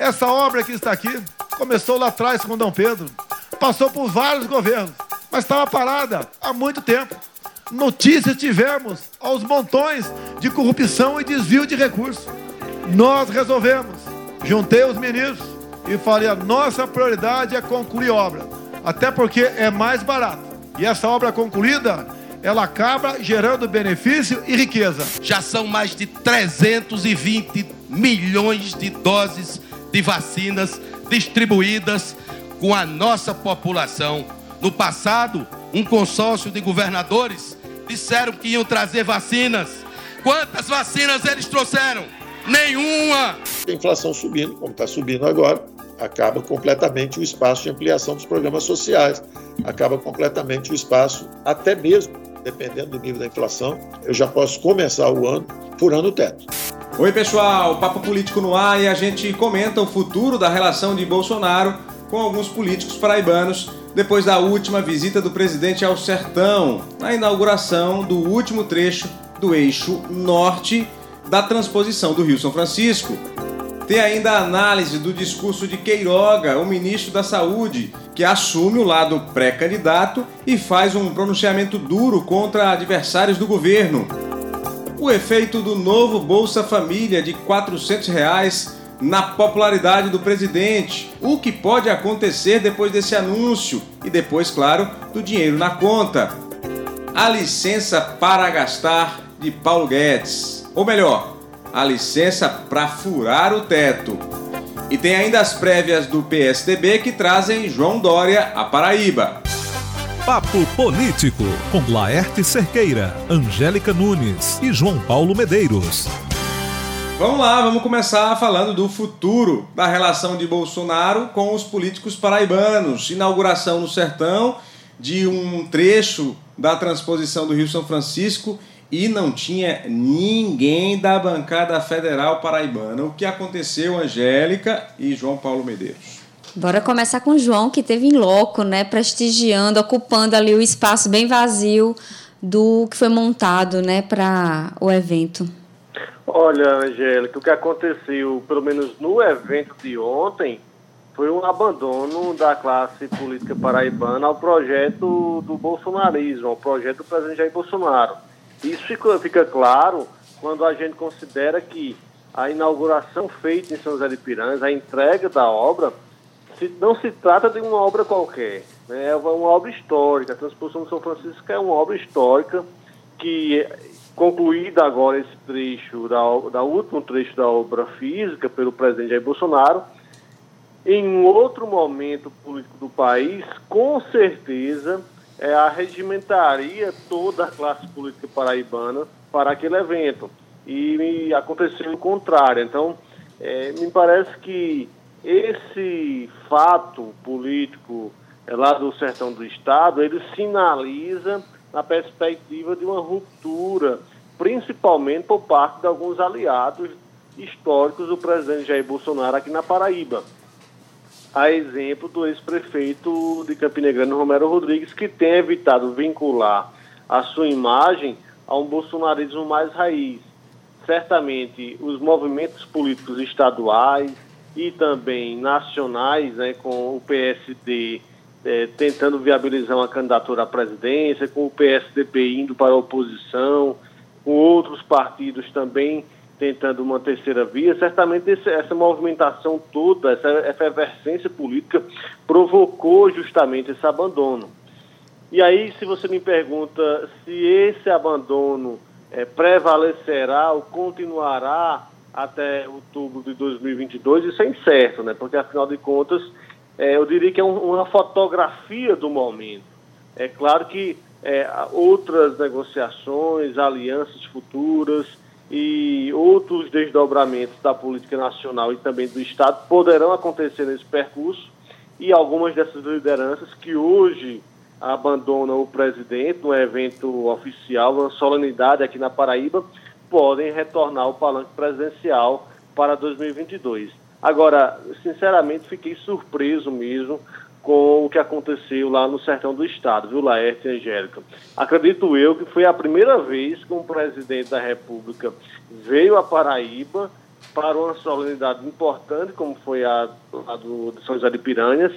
Essa obra que está aqui começou lá atrás com Dom Pedro, passou por vários governos, mas estava parada há muito tempo. Notícias tivemos aos montões de corrupção e desvio de recursos. Nós resolvemos, juntei os ministros e falei: a nossa prioridade é concluir obra, até porque é mais barato. E essa obra concluída, ela acaba gerando benefício e riqueza. Já são mais de 320 milhões de doses de vacinas distribuídas com a nossa população. No passado, um consórcio de governadores disseram que iam trazer vacinas. Quantas vacinas eles trouxeram? Nenhuma! A inflação subindo, como está subindo agora, acaba completamente o espaço de ampliação dos programas sociais, acaba completamente o espaço, até mesmo, dependendo do nível da inflação, eu já posso começar o ano furando o teto. Oi, pessoal, Papo Político no ar e a gente comenta o futuro da relação de Bolsonaro com alguns políticos paraibanos depois da última visita do presidente ao Sertão, na inauguração do último trecho do eixo norte da transposição do Rio São Francisco. Tem ainda a análise do discurso de Queiroga, o ministro da Saúde, que assume o lado pré-candidato e faz um pronunciamento duro contra adversários do governo. O efeito do novo Bolsa Família de 400 reais na popularidade do presidente, o que pode acontecer depois desse anúncio e depois, claro, do dinheiro na conta. A licença para gastar de Paulo Guedes, ou melhor, a licença para furar o teto. E tem ainda as prévias do PSDB que trazem João Dória a Paraíba. Papo Político com Laerte Cerqueira, Angélica Nunes e João Paulo Medeiros. Vamos lá, vamos começar falando do futuro da relação de Bolsonaro com os políticos paraibanos. Inauguração no Sertão de um trecho da transposição do Rio São Francisco e não tinha ninguém da bancada federal paraibana. O que aconteceu, Angélica e João Paulo Medeiros? Bora começar com o João, que teve em loco, né, prestigiando, ocupando ali o espaço bem vazio do que foi montado, né, para o evento. Olha, Angélica, o que aconteceu, pelo menos no evento de ontem, foi um abandono da classe política paraibana ao projeto do bolsonarismo, ao projeto do presidente Jair Bolsonaro. Isso fica, fica claro quando a gente considera que a inauguração feita em São José de Piranhas, a entrega da obra, não se trata de uma obra qualquer, né? é uma obra histórica. A Transposição de São Francisco é uma obra histórica que concluída agora esse trecho, da, da último trecho da obra física pelo presidente Jair Bolsonaro, em um outro momento político do país, com certeza é, arregimentaria toda a classe política paraibana para aquele evento. E aconteceu o contrário. Então, é, me parece que esse fato político é, lá do sertão do Estado, ele sinaliza na perspectiva de uma ruptura, principalmente por parte de alguns aliados históricos do presidente Jair Bolsonaro aqui na Paraíba. A exemplo do ex-prefeito de Campina Grande, Romero Rodrigues, que tem evitado vincular a sua imagem a um bolsonarismo mais raiz. Certamente, os movimentos políticos estaduais e também nacionais, né, com o PSD é, tentando viabilizar uma candidatura à presidência, com o PSDB indo para a oposição, com outros partidos também tentando uma terceira via, certamente esse, essa movimentação toda, essa efervescência política provocou justamente esse abandono. E aí, se você me pergunta se esse abandono é, prevalecerá ou continuará até outubro de 2022, isso é incerto, né? porque afinal de contas é, eu diria que é um, uma fotografia do momento. É claro que é, outras negociações, alianças futuras e outros desdobramentos da política nacional e também do Estado poderão acontecer nesse percurso e algumas dessas lideranças que hoje abandonam o presidente no evento oficial, uma solenidade aqui na Paraíba, podem retornar ao palanque presidencial para 2022. Agora, sinceramente, fiquei surpreso mesmo com o que aconteceu lá no sertão do estado, viu, Laerte e Angélica? Acredito eu que foi a primeira vez que um presidente da República veio à Paraíba para uma solenidade importante, como foi a, a do, São José de Piranhas,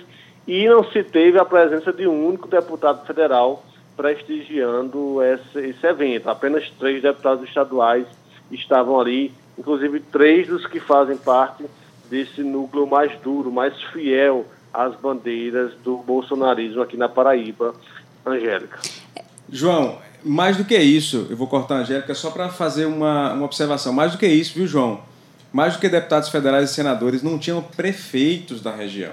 e não se teve a presença de um único deputado federal prestigiando esse, esse evento. Apenas três deputados estaduais estavam ali, inclusive três dos que fazem parte desse núcleo mais duro, mais fiel às bandeiras do bolsonarismo aqui na Paraíba. Angélica. João, mais do que isso, eu vou cortar a Angélica só para fazer uma, uma observação. Mais do que isso, viu, João? Mais do que deputados federais e senadores, não tinham prefeitos da região.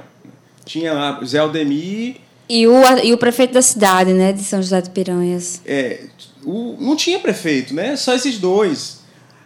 Tinha lá Zé Aldemir. E o, e o prefeito da cidade, né, de São José de Piranhas. É, o, não tinha prefeito, né? Só esses dois.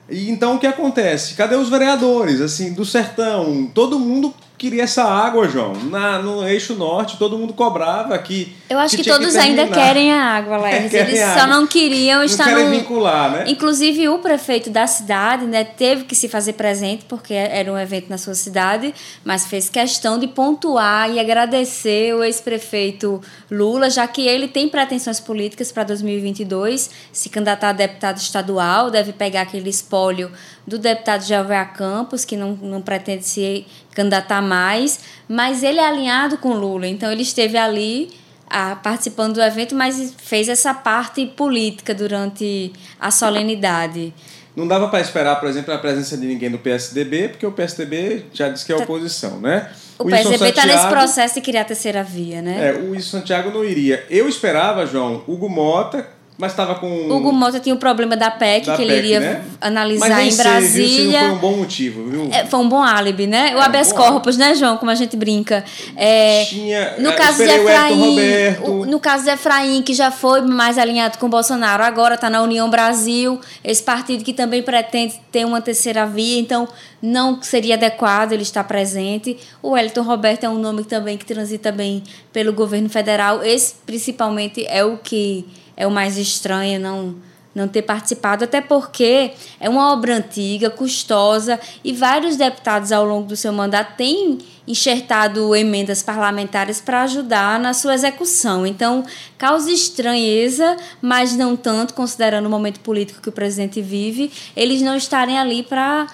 E então o que acontece? Cadê os vereadores, assim, do sertão? Todo mundo queria essa água, João. Na, no eixo norte, todo mundo cobrava que. Eu acho que, que todos que ainda querem a água, Laís. Eles só água. não queriam não estar querem no... vincular, né? Inclusive, o prefeito da cidade né, teve que se fazer presente, porque era um evento na sua cidade, mas fez questão de pontuar e agradecer o ex-prefeito Lula, já que ele tem pretensões políticas para 2022, se candidatar a deputado estadual, deve pegar aquele espólio do deputado Jeová Campos, que não, não pretende se candidatar mais, mas ele é alinhado com Lula, então ele esteve ali a, participando do evento, mas fez essa parte política durante a solenidade. Não dava para esperar, por exemplo, a presença de ninguém do PSDB, porque o PSDB já disse que é tá. oposição, né? O, o PSDB está nesse processo de criar a terceira via, né? É, o Wilson Santiago não iria. Eu esperava, João, Hugo Mota, mas estava com. Hugo Mota tinha o um problema da PEC, da que PEC, ele iria né? analisar Mas em Brasília. Viu, foi um bom motivo, viu? É, foi um bom álibi, né? O é, habeas um corpus, né, João? Como a gente brinca. É, tinha. No é, caso de Efraim. O, no caso de Efraim, que já foi mais alinhado com o Bolsonaro, agora está na União Brasil, esse partido que também pretende ter uma terceira via, então não seria adequado ele estar presente. O Wellington Roberto é um nome também que transita bem pelo governo federal. Esse, principalmente, é o que é o mais estranho não não ter participado, até porque é uma obra antiga, custosa, e vários deputados ao longo do seu mandato têm enxertado emendas parlamentares para ajudar na sua execução. Então, causa estranheza, mas não tanto, considerando o momento político que o presidente vive, eles não estarem ali para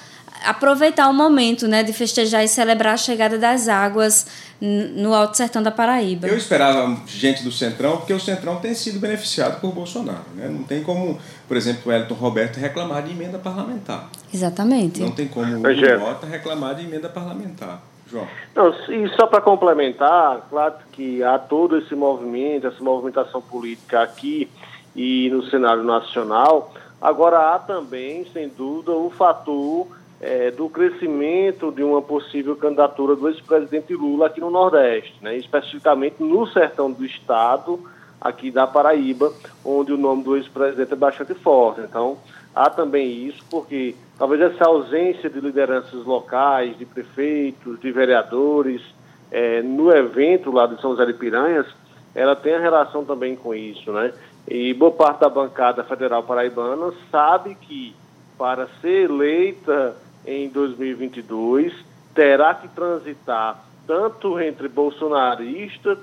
aproveitar o momento né, de festejar e celebrar a chegada das águas no Alto Sertão da Paraíba. Eu esperava gente do Centrão, porque o Centrão tem sido beneficiado por Bolsonaro. Né? Não tem como, por exemplo, o Elton Roberto reclamar de emenda parlamentar. Exatamente. Não tem como o Mota reclamar de emenda parlamentar. João. Não, e só para complementar, claro que há todo esse movimento, essa movimentação política aqui e no cenário nacional. Agora há também, sem dúvida, o fator é, do crescimento de uma possível candidatura do ex-presidente Lula aqui no Nordeste, né, especificamente no sertão do estado, aqui da Paraíba, onde o nome do ex-presidente é bastante forte. Então, há também isso, porque talvez essa ausência de lideranças locais, de prefeitos, de vereadores, é, no evento lá de São José de Piranhas, ela tem relação também com isso, né? E boa parte da bancada federal paraibana sabe que para ser eleita em 2022 terá que transitar tanto entre bolsonaristas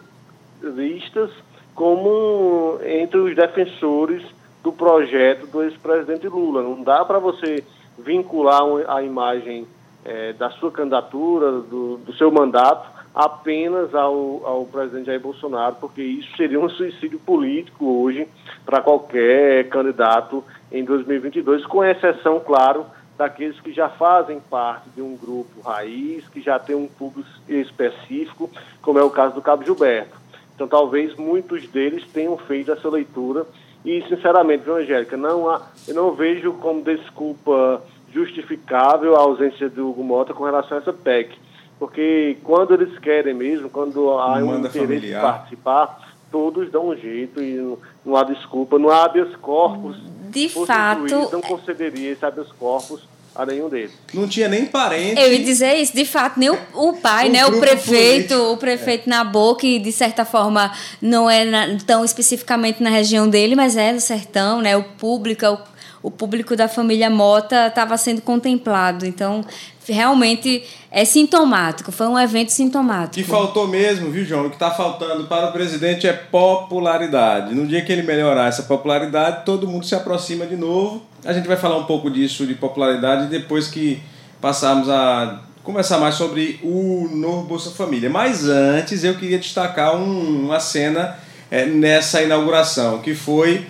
como entre os defensores do projeto do ex-presidente Lula. Não dá para você vincular a imagem é, da sua candidatura, do, do, seu mandato, apenas ao, ao presidente Jair Bolsonaro, porque isso seria um suicídio político hoje para qualquer candidato em 2022, com exceção, claro, daqueles que já fazem parte de um grupo raiz, que já tem um público específico, como é o caso do Cabo Gilberto. Então, talvez muitos deles tenham feito essa leitura e, sinceramente, viu, Angélica, não há, eu não vejo como desculpa justificável a ausência do Hugo Mota com relação a essa PEC. Porque quando eles querem mesmo, quando há um interesse familiar. de participar, todos dão um jeito e não há desculpa, não há habeas corpus de fato. não concederia esse habeas corpus a nenhum deles. Não tinha nem parente. Eu ia dizer isso, de fato, nem o, o pai, o né, o prefeito, político. o prefeito é. na boca, que de certa forma não é na, tão especificamente na região dele, mas é no sertão, né, o público, o, o público da família Mota estava sendo contemplado. Então, realmente é sintomático, foi um evento sintomático. Que faltou mesmo, viu, João? O que está faltando para o presidente é popularidade. No dia que ele melhorar essa popularidade, todo mundo se aproxima de novo. A gente vai falar um pouco disso, de popularidade, depois que passarmos a conversar mais sobre o novo Bolsa Família. Mas antes eu queria destacar um, uma cena é, nessa inauguração, que foi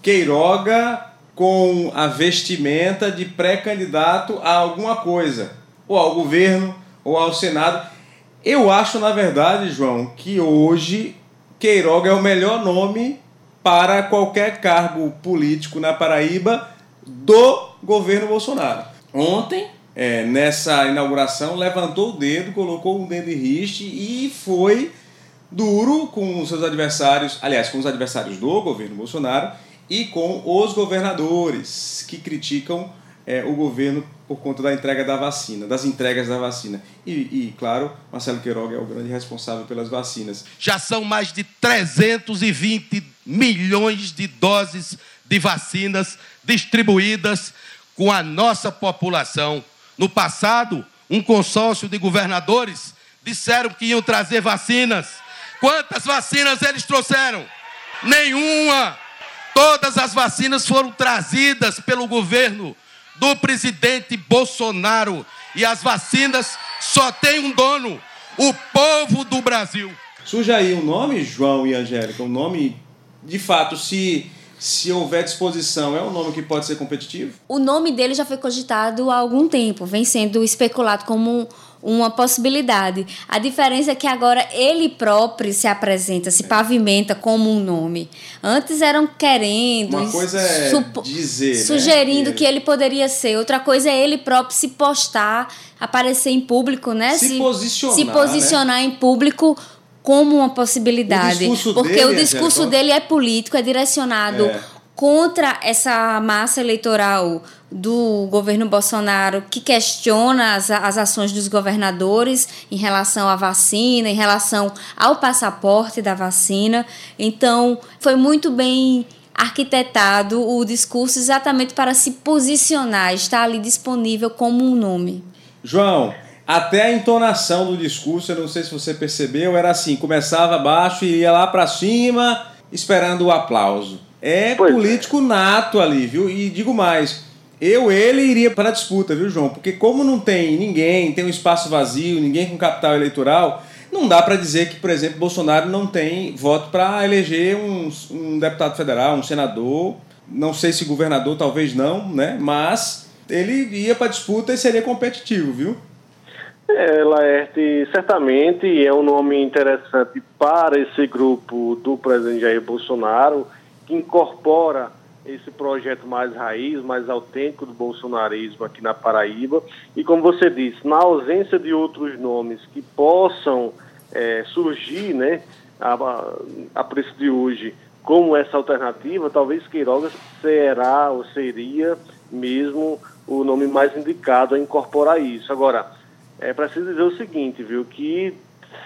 Queiroga com a vestimenta de pré-candidato a alguma coisa, ou ao governo, ou ao Senado. Eu acho, na verdade, João, que hoje Queiroga é o melhor nome para qualquer cargo político na Paraíba do governo Bolsonaro. Ontem, é, nessa inauguração, levantou o dedo, colocou o dedo em riste e foi duro com os seus adversários, aliás, com os adversários do governo Bolsonaro e com os governadores que criticam é, o governo por conta da entrega da vacina, das entregas da vacina. E, e, claro, Marcelo Queiroga é o grande responsável pelas vacinas. Já são mais de 320 milhões de doses de vacinas distribuídas com a nossa população. No passado, um consórcio de governadores disseram que iam trazer vacinas. Quantas vacinas eles trouxeram? Nenhuma! Todas as vacinas foram trazidas pelo governo do presidente Bolsonaro. E as vacinas só tem um dono: o povo do Brasil. Surge aí um nome, João e Angélica, um nome, de fato, se se houver disposição, é um nome que pode ser competitivo? O nome dele já foi cogitado há algum tempo, vem sendo especulado como uma possibilidade. A diferença é que agora ele próprio se apresenta, se pavimenta como um nome. Antes eram querendo, uma coisa é dizer, né? sugerindo né? que ele poderia ser. Outra coisa é ele próprio se postar, aparecer em público, né? Se, se posicionar, se posicionar né? em público como uma possibilidade. O porque dele, o discurso dele é político, é direcionado é. Contra essa massa eleitoral do governo Bolsonaro que questiona as, as ações dos governadores em relação à vacina, em relação ao passaporte da vacina. Então, foi muito bem arquitetado o discurso exatamente para se posicionar, estar ali disponível como um nome. João, até a entonação do discurso, eu não sei se você percebeu, era assim: começava baixo e ia lá para cima, esperando o aplauso. É pois é. político é. nato ali, viu? E digo mais, eu, ele iria para a disputa, viu, João? Porque como não tem ninguém, tem um espaço vazio, ninguém com capital eleitoral, não dá para dizer que, por exemplo, Bolsonaro não tem voto para eleger um, um deputado federal, um senador, não sei se governador, talvez não, né? Mas ele ia para a disputa e seria competitivo, viu? É, Laerte, certamente é um nome interessante para esse grupo do presidente Jair Bolsonaro, que incorpora esse projeto mais raiz, mais autêntico do bolsonarismo aqui na Paraíba. E como você disse, na ausência de outros nomes que possam é, surgir né, a, a preço de hoje como essa alternativa, talvez Queiroga será ou seria mesmo o nome mais indicado a incorporar isso. Agora, é preciso dizer o seguinte, viu, que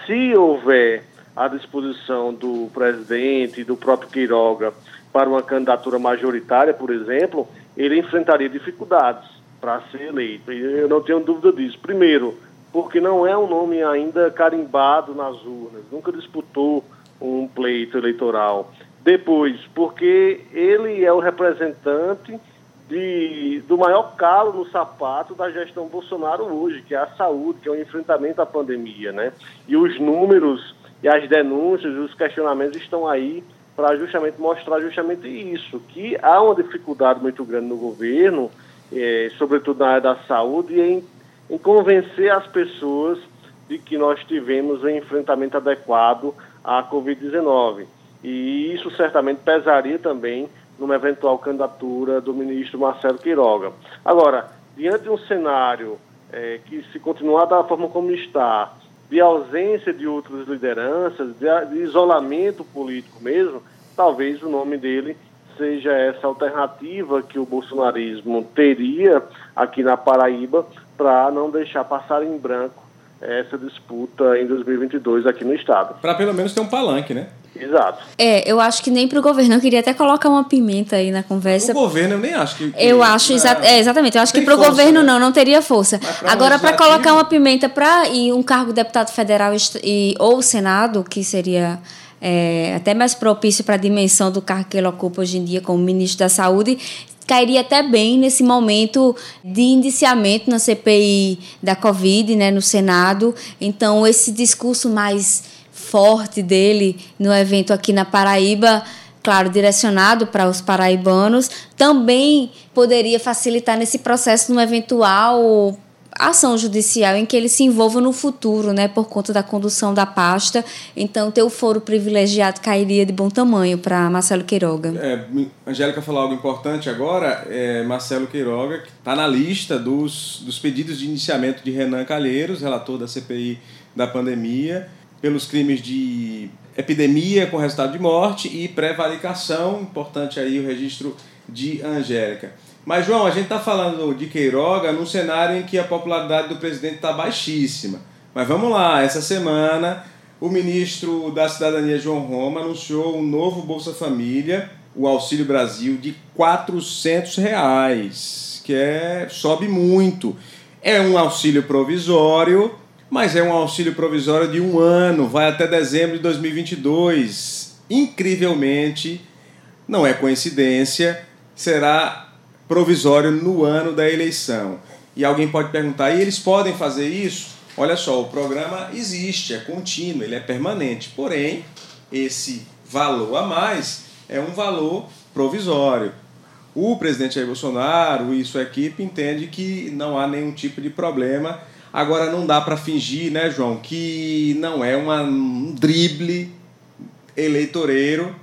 se houver a disposição do presidente e do próprio Queiroga para uma candidatura majoritária, por exemplo, ele enfrentaria dificuldades para ser eleito. E eu não tenho dúvida disso. Primeiro, porque não é um nome ainda carimbado nas urnas, nunca disputou um pleito eleitoral. Depois, porque ele é o representante de, do maior calo no sapato da gestão Bolsonaro hoje, que é a saúde, que é o enfrentamento à pandemia, né? E os números e as denúncias, os questionamentos estão aí para justamente mostrar justamente isso, que há uma dificuldade muito grande no governo, é, sobretudo na área da saúde, em, em convencer as pessoas de que nós tivemos um enfrentamento adequado à Covid-19. E isso certamente pesaria também numa eventual candidatura do ministro Marcelo Queiroga. Agora, diante de um cenário é, que se continuar da forma como está, de ausência de outras lideranças, de, de isolamento político mesmo, talvez o nome dele seja essa alternativa que o bolsonarismo teria aqui na Paraíba para não deixar passar em branco essa disputa em 2022 aqui no estado. Para pelo menos ter um palanque, né? Exato. É, eu acho que nem para o governo. Eu queria até colocar uma pimenta aí na conversa. O governo eu nem acho que. que eu acho, exa é, exatamente. Eu acho que para o governo né? não, não teria força. Pra Agora, para colocar uma pimenta para ir um cargo de deputado federal e, ou Senado, que seria. É, até mais propício para a dimensão do cargo que ele ocupa hoje em dia como ministro da Saúde, cairia até bem nesse momento de indiciamento na CPI da Covid, né, no Senado. Então, esse discurso mais forte dele no evento aqui na Paraíba claro, direcionado para os paraibanos, também poderia facilitar nesse processo no eventual ação judicial em que ele se envolva no futuro, né, por conta da condução da pasta. Então, ter o foro privilegiado cairia de bom tamanho para Marcelo Queiroga. É, Angélica falou algo importante agora. É, Marcelo Queiroga está na lista dos, dos pedidos de iniciamento de Renan Calheiros, relator da CPI da pandemia, pelos crimes de epidemia com resultado de morte e prevaricação. Importante aí o registro de Angélica. Mas, João, a gente está falando de Queiroga num cenário em que a popularidade do presidente está baixíssima. Mas vamos lá, essa semana o ministro da Cidadania, João Roma, anunciou um novo Bolsa Família, o Auxílio Brasil, de 400 reais, que é, sobe muito. É um auxílio provisório, mas é um auxílio provisório de um ano, vai até dezembro de 2022. Incrivelmente, não é coincidência, será provisório no ano da eleição. E alguém pode perguntar, e eles podem fazer isso? Olha só, o programa existe, é contínuo, ele é permanente. Porém, esse valor a mais é um valor provisório. O presidente Jair Bolsonaro e sua equipe entende que não há nenhum tipo de problema. Agora não dá para fingir, né, João, que não é uma, um drible eleitoreiro,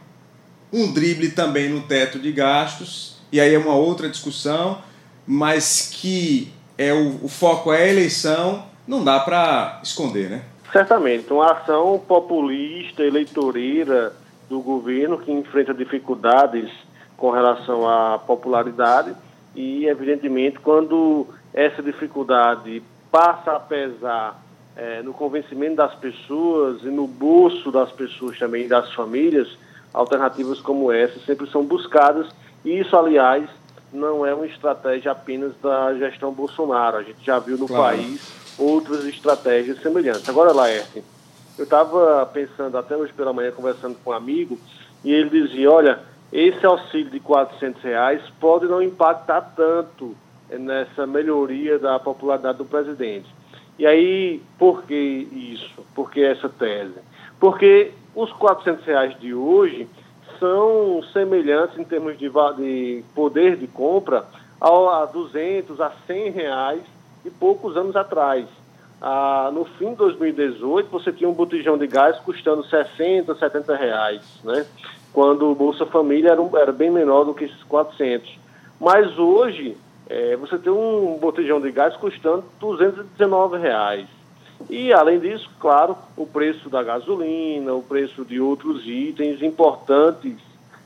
um drible também no teto de gastos e aí é uma outra discussão, mas que é o, o foco é a eleição, não dá para esconder, né? Certamente, uma ação populista, eleitoreira do governo que enfrenta dificuldades com relação à popularidade e, evidentemente, quando essa dificuldade passa a pesar é, no convencimento das pessoas e no bolso das pessoas também, das famílias, alternativas como essa sempre são buscadas isso, aliás, não é uma estratégia apenas da gestão Bolsonaro. A gente já viu no claro. país outras estratégias semelhantes. Agora, Laerte, eu estava pensando até hoje pela manhã, conversando com um amigo, e ele dizia, olha, esse auxílio de 400 reais pode não impactar tanto nessa melhoria da popularidade do presidente. E aí, por que isso? Por que essa tese? Porque os 400 reais de hoje são semelhantes em termos de, de poder de compra a 200, a 100 reais e poucos anos atrás. Ah, no fim de 2018, você tinha um botijão de gás custando 60, 70 reais, né? quando o Bolsa Família era, um, era bem menor do que esses 400. Mas hoje, é, você tem um botijão de gás custando 219 reais. E, além disso, claro, o preço da gasolina, o preço de outros itens importantes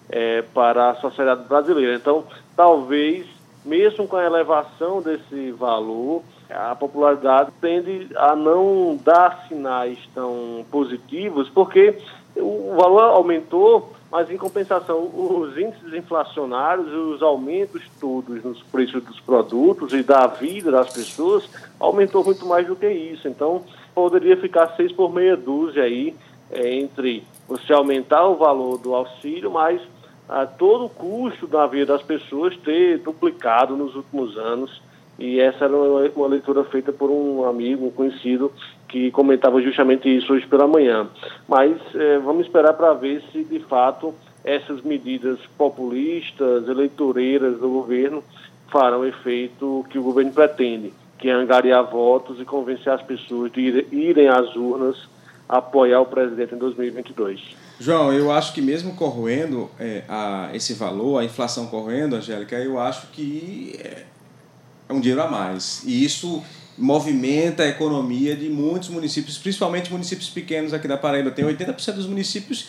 é, para a sociedade brasileira. Então, talvez, mesmo com a elevação desse valor, a popularidade tende a não dar sinais tão positivos, porque o valor aumentou, mas em compensação, os índices inflacionários os aumentos todos nos preços dos produtos e da vida das pessoas aumentou muito mais do que isso. Então, poderia ficar seis por meia dúzia aí, é, entre você aumentar o valor do auxílio, mas a todo o custo da vida das pessoas ter duplicado nos últimos anos. E essa era uma, leitura feita por um amigo, um conhecido, que comentava justamente isso hoje pela manhã. Mas é, vamos esperar para ver se, de fato, essas medidas populistas, eleitoreiras do governo farão efeito que o governo pretende, que é angariar votos e convencer as pessoas de ir, irem às urnas apoiar o presidente em 2022. João, eu acho que mesmo corroendo é, a, esse valor, a inflação corroendo, Angélica, eu acho que é, é um dinheiro a mais. E isso movimenta a economia de muitos municípios, principalmente municípios pequenos aqui da Paraíba. Tem 80% dos municípios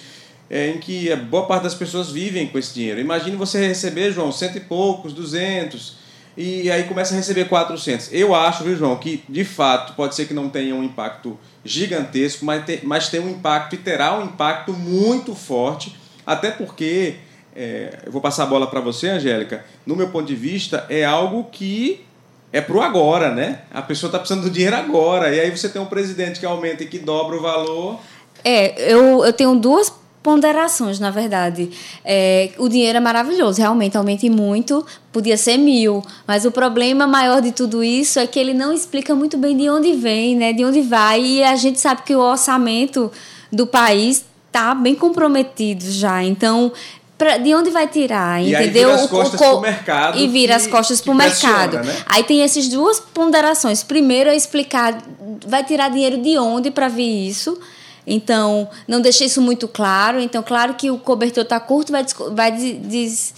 é, em que boa parte das pessoas vivem com esse dinheiro. Imagine você receber, João, cento e poucos, duzentos, e aí começa a receber 400. Eu acho, viu, João, que de fato pode ser que não tenha um impacto gigantesco, mas tem, mas tem um impacto e terá um impacto muito forte, até porque, é, eu vou passar a bola para você, Angélica, no meu ponto de vista, é algo que é pro agora, né? A pessoa está precisando do dinheiro agora, e aí você tem um presidente que aumenta e que dobra o valor. É, eu, eu tenho duas ponderações, na verdade. É, o dinheiro é maravilhoso, realmente aumente muito, podia ser mil, mas o problema maior de tudo isso é que ele não explica muito bem de onde vem, né, de onde vai, e a gente sabe que o orçamento do país está bem comprometido já. Então, Pra, de onde vai tirar, e entendeu? Aí vira as costas o, o, mercado. E vira que, as costas para o mercado. Né? Aí tem essas duas ponderações. Primeiro é explicar, vai tirar dinheiro de onde para vir isso. Então, não deixei isso muito claro. Então, claro que o cobertor está curto, vai, vai des,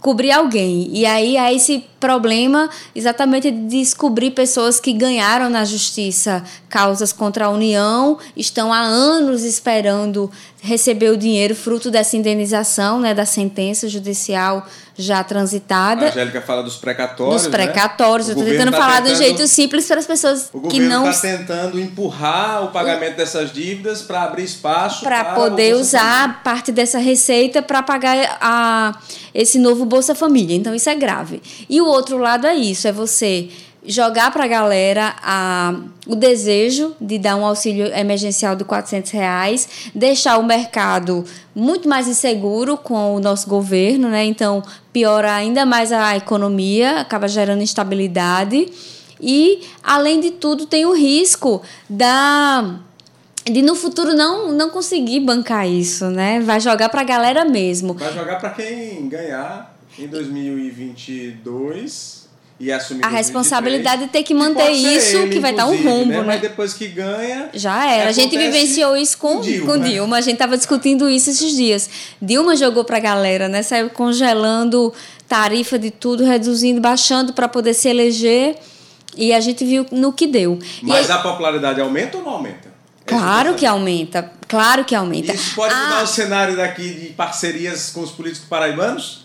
cobrir alguém. E aí há esse problema exatamente de descobrir pessoas que ganharam na justiça causas contra a União, estão há anos esperando receber o dinheiro fruto dessa indenização, né, da sentença judicial já transitada. A Angélica fala dos precatórios. Dos né? precatórios. Né? Eu estou tentando tá falar tentando, de um jeito simples para as pessoas que não. está tentando empurrar o pagamento dessas dívidas para abrir espaço para poder usar parte dessa receita para pagar a, esse novo Bolsa Família. Então isso é grave. E o outro lado é isso, é você jogar para a galera a, o desejo de dar um auxílio emergencial de 400 reais, deixar o mercado muito mais inseguro com o nosso governo, né? Então, piora ainda mais a economia, acaba gerando instabilidade. E, além de tudo, tem o risco da de no futuro não, não conseguir bancar isso, né? Vai jogar para a galera mesmo. Vai jogar para quem ganhar em 2022 e assumir a responsabilidade de ter que manter isso, ele, que vai dar um rumbo, né? né? Mas depois que ganha. Já era. A gente vivenciou isso com, Dilma. com Dilma. A gente estava discutindo isso esses dias. Dilma jogou para a galera, né? Saiu congelando tarifa de tudo, reduzindo, baixando para poder se eleger. E a gente viu no que deu. Mas aí, a popularidade aumenta ou não aumenta? Claro que aumenta. Claro que aumenta. Isso pode mudar ah, o cenário daqui de parcerias com os políticos paraibanos?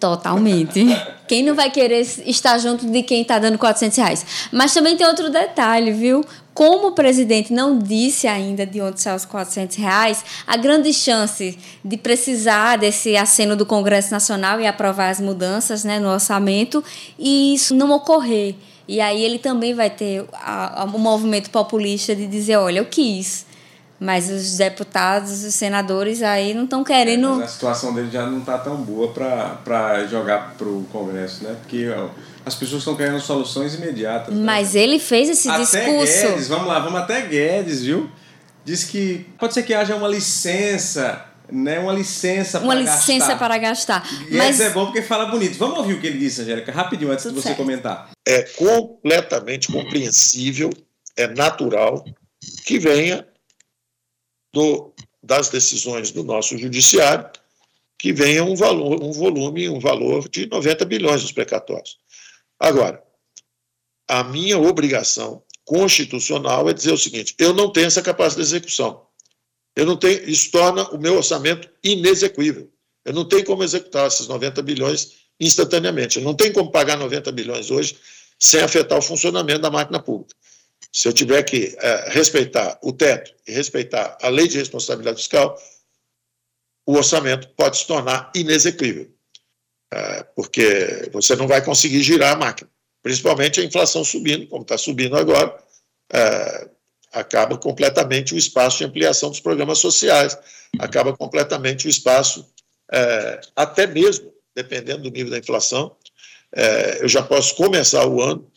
Totalmente. quem não vai querer estar junto de quem está dando 400 reais? Mas também tem outro detalhe, viu? Como o presidente não disse ainda de onde são os 400 reais, a grande chance de precisar desse aceno do Congresso Nacional e aprovar as mudanças né, no orçamento e isso não ocorrer. E aí ele também vai ter o movimento populista de dizer, olha, eu quis mas os deputados, os senadores aí não estão querendo. É, a situação dele já não está tão boa para jogar para o Congresso, né? Porque ó, as pessoas estão querendo soluções imediatas. Né? Mas né? ele fez esse até discurso. Guedes, vamos lá, vamos até Guedes, viu? Diz que pode ser que haja uma licença. Né, uma licença uma para licença gastar. para gastar. Mas é bom porque fala bonito. Vamos ouvir o que ele disse, Angélica, rapidinho antes Tudo de você certo. comentar. É completamente compreensível, é natural que venha do, das decisões do nosso judiciário que venha um valor, um volume, um valor de 90 bilhões dos precatórios. Agora, a minha obrigação constitucional é dizer o seguinte: eu não tenho essa capacidade de execução. Eu não tenho, isso torna o meu orçamento inexequível. Eu não tenho como executar esses 90 bilhões instantaneamente. Eu não tenho como pagar 90 bilhões hoje sem afetar o funcionamento da máquina pública se eu tiver que é, respeitar o teto e respeitar a lei de responsabilidade fiscal, o orçamento pode se tornar inexequível, é, porque você não vai conseguir girar a máquina. Principalmente a inflação subindo, como está subindo agora, é, acaba completamente o espaço de ampliação dos programas sociais, acaba completamente o espaço, é, até mesmo, dependendo do nível da inflação, é, eu já posso começar o ano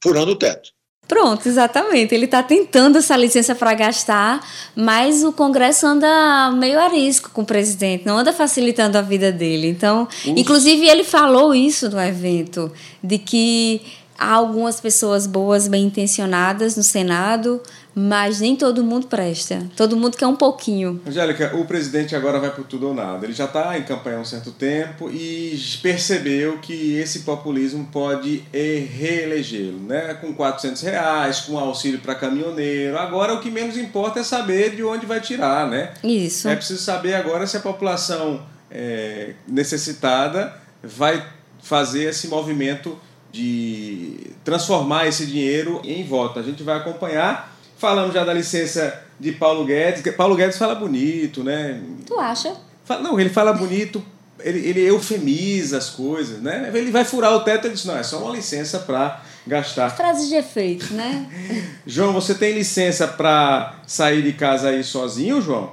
furando o teto. Pronto, exatamente. Ele está tentando essa licença para gastar, mas o Congresso anda meio arisco com o presidente, não anda facilitando a vida dele. Então, inclusive, ele falou isso no evento, de que há algumas pessoas boas, bem intencionadas no Senado, mas nem todo mundo presta. Todo mundo quer um pouquinho. Angélica, o presidente agora vai por tudo ou nada. Ele já está em campanha há um certo tempo e percebeu que esse populismo pode reelegê-lo, né? Com 400 reais, com auxílio para caminhoneiro. Agora o que menos importa é saber de onde vai tirar, né? Isso. É preciso saber agora se a população é, necessitada vai fazer esse movimento de transformar esse dinheiro em voto. A gente vai acompanhar Falamos já da licença de Paulo Guedes. Paulo Guedes fala bonito, né? Tu acha? Não, ele fala bonito, ele, ele eufemiza as coisas, né? Ele vai furar o teto e ele diz, não, é só uma licença para gastar. Frases de efeito, né? João, você tem licença para sair de casa aí sozinho, João?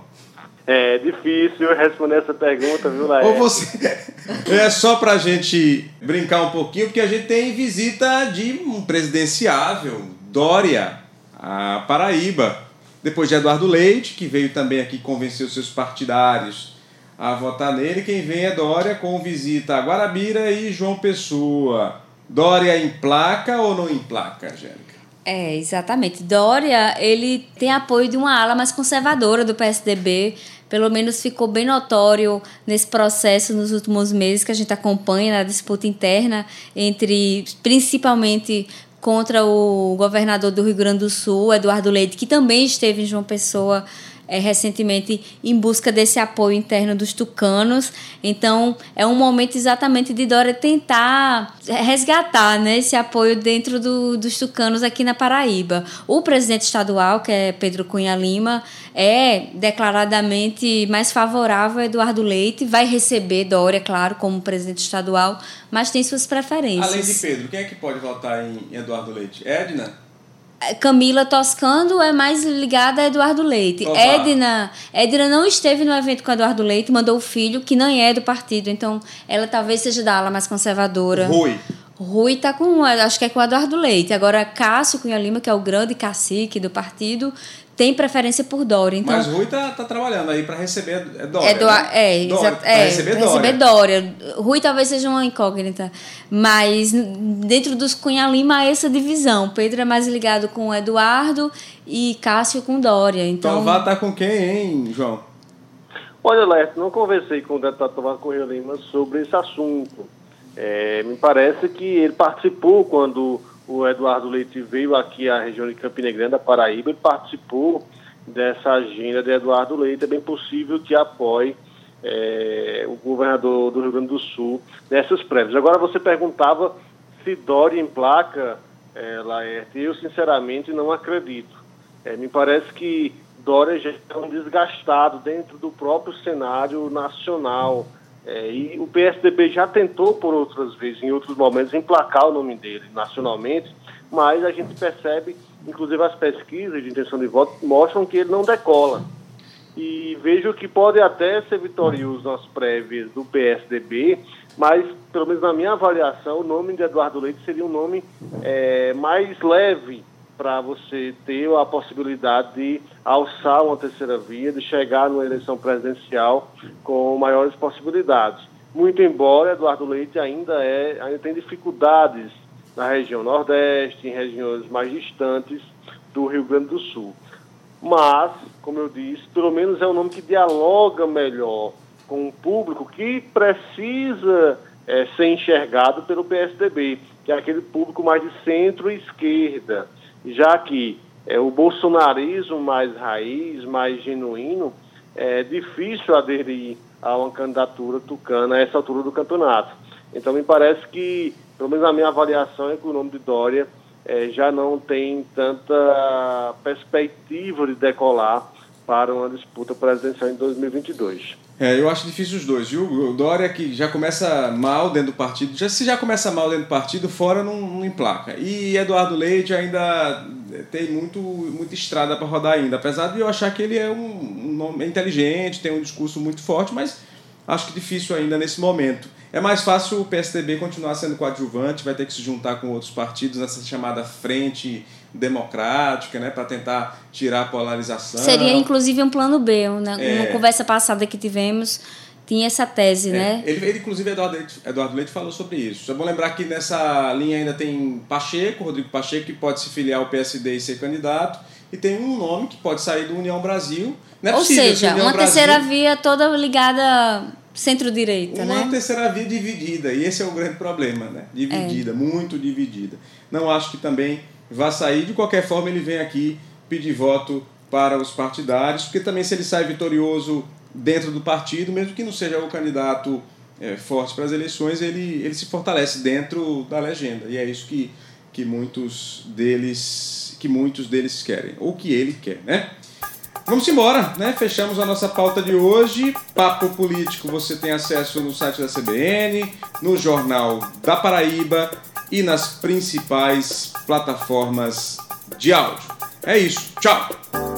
É difícil responder essa pergunta, viu, Laércio? Ou você... É só pra gente brincar um pouquinho, porque a gente tem visita de um presidenciável, Dória, a Paraíba. Depois de Eduardo Leite, que veio também aqui convencer os seus partidários a votar nele. Quem vem é Dória, com visita a Guarabira e João Pessoa. Dória emplaca ou não emplaca, Angélica? É, exatamente. Dória, ele tem apoio de uma ala mais conservadora do PSDB, pelo menos ficou bem notório nesse processo nos últimos meses que a gente acompanha na disputa interna entre, principalmente contra o governador do Rio Grande do Sul, Eduardo Leite, que também esteve em João Pessoa é, recentemente em busca desse apoio interno dos tucanos. Então, é um momento exatamente de Dória tentar resgatar né, esse apoio dentro do, dos tucanos aqui na Paraíba. O presidente estadual, que é Pedro Cunha Lima, é declaradamente mais favorável a Eduardo Leite, vai receber Dória, claro, como presidente estadual, mas tem suas preferências. Além de Pedro, quem é que pode votar em Eduardo Leite? Edna? Camila Toscando é mais ligada a Eduardo Leite. Opa. Edna, Edna não esteve no evento com Eduardo Leite, mandou o filho, que não é do partido. Então, ela talvez seja da ala mais conservadora. Rui. Rui tá com, acho que é com o Eduardo Leite. Agora, Cássio Cunha Lima, que é o grande cacique do partido, tem preferência por Dória. Então, Mas Rui tá, tá trabalhando aí para receber é Dória. É, do, né? é, Dória, é receber, Dória. receber Dória. Rui talvez seja uma incógnita. Mas dentro dos Cunha Lima há essa divisão. Pedro é mais ligado com o Eduardo e Cássio com Dória. Então, então vai estar com quem, hein, João? Olha, Leste, não conversei com o deputado Tomás Cunha Lima sobre esse assunto. É, me parece que ele participou quando o Eduardo Leite veio aqui à região de Campina Grande, da Paraíba, e participou dessa agenda de Eduardo Leite. É bem possível que apoie é, o governador do Rio Grande do Sul nessas prévias. Agora, você perguntava se Dória em placa, é, Laerte. Eu, sinceramente, não acredito. É, me parece que Dória já é um desgastado dentro do próprio cenário nacional. É, e o PSDB já tentou por outras vezes, em outros momentos, emplacar o nome dele nacionalmente, mas a gente percebe, inclusive as pesquisas de intenção de voto mostram que ele não decola. E vejo que pode até ser vitorioso nas prévias do PSDB, mas, pelo menos na minha avaliação, o nome de Eduardo Leite seria um nome é, mais leve para você ter a possibilidade de alçar uma terceira via, de chegar numa eleição presidencial com maiores possibilidades. Muito embora Eduardo Leite ainda, é, ainda tem dificuldades na região Nordeste, em regiões mais distantes do Rio Grande do Sul. Mas, como eu disse, pelo menos é um nome que dialoga melhor com o público que precisa é, ser enxergado pelo PSDB, que é aquele público mais de centro e esquerda já que é, o bolsonarismo mais raiz, mais genuíno, é difícil aderir a uma candidatura tucana a essa altura do campeonato. Então, me parece que, pelo menos a minha avaliação é que o nome de Dória é, já não tem tanta perspectiva de decolar para uma disputa presidencial em 2022. É, eu acho difícil os dois, viu? O Dória que já começa mal dentro do partido, já, se já começa mal dentro do partido, fora não, não emplaca. E Eduardo Leite ainda tem muito, muita estrada para rodar ainda, apesar de eu achar que ele é um, um nome inteligente, tem um discurso muito forte, mas acho que difícil ainda nesse momento. É mais fácil o PSDB continuar sendo coadjuvante, vai ter que se juntar com outros partidos nessa chamada frente democrática, né, para tentar tirar a polarização. Seria inclusive um plano B, né? É. Uma conversa passada que tivemos tinha essa tese, é. né? Ele, ele inclusive, Eduardo Leite, Eduardo Leite falou sobre isso. É bom lembrar que nessa linha ainda tem Pacheco, Rodrigo Pacheco, que pode se filiar ao PSD e ser candidato, e tem um nome que pode sair do União Brasil. É Ou seja, uma Brasil... terceira via toda ligada centro-direita, né? Uma terceira via dividida, e esse é o grande problema, né? Dividida, é. muito dividida. Não acho que também vá sair. De qualquer forma, ele vem aqui pedir voto para os partidários, porque também se ele sai vitorioso dentro do partido, mesmo que não seja o candidato é, forte para as eleições, ele, ele se fortalece dentro da legenda. E é isso que, que muitos deles que muitos deles querem, ou que ele quer, né? Vamos embora, né? Fechamos a nossa pauta de hoje. Papo Político você tem acesso no site da CBN, no Jornal da Paraíba e nas principais plataformas de áudio. É isso. Tchau!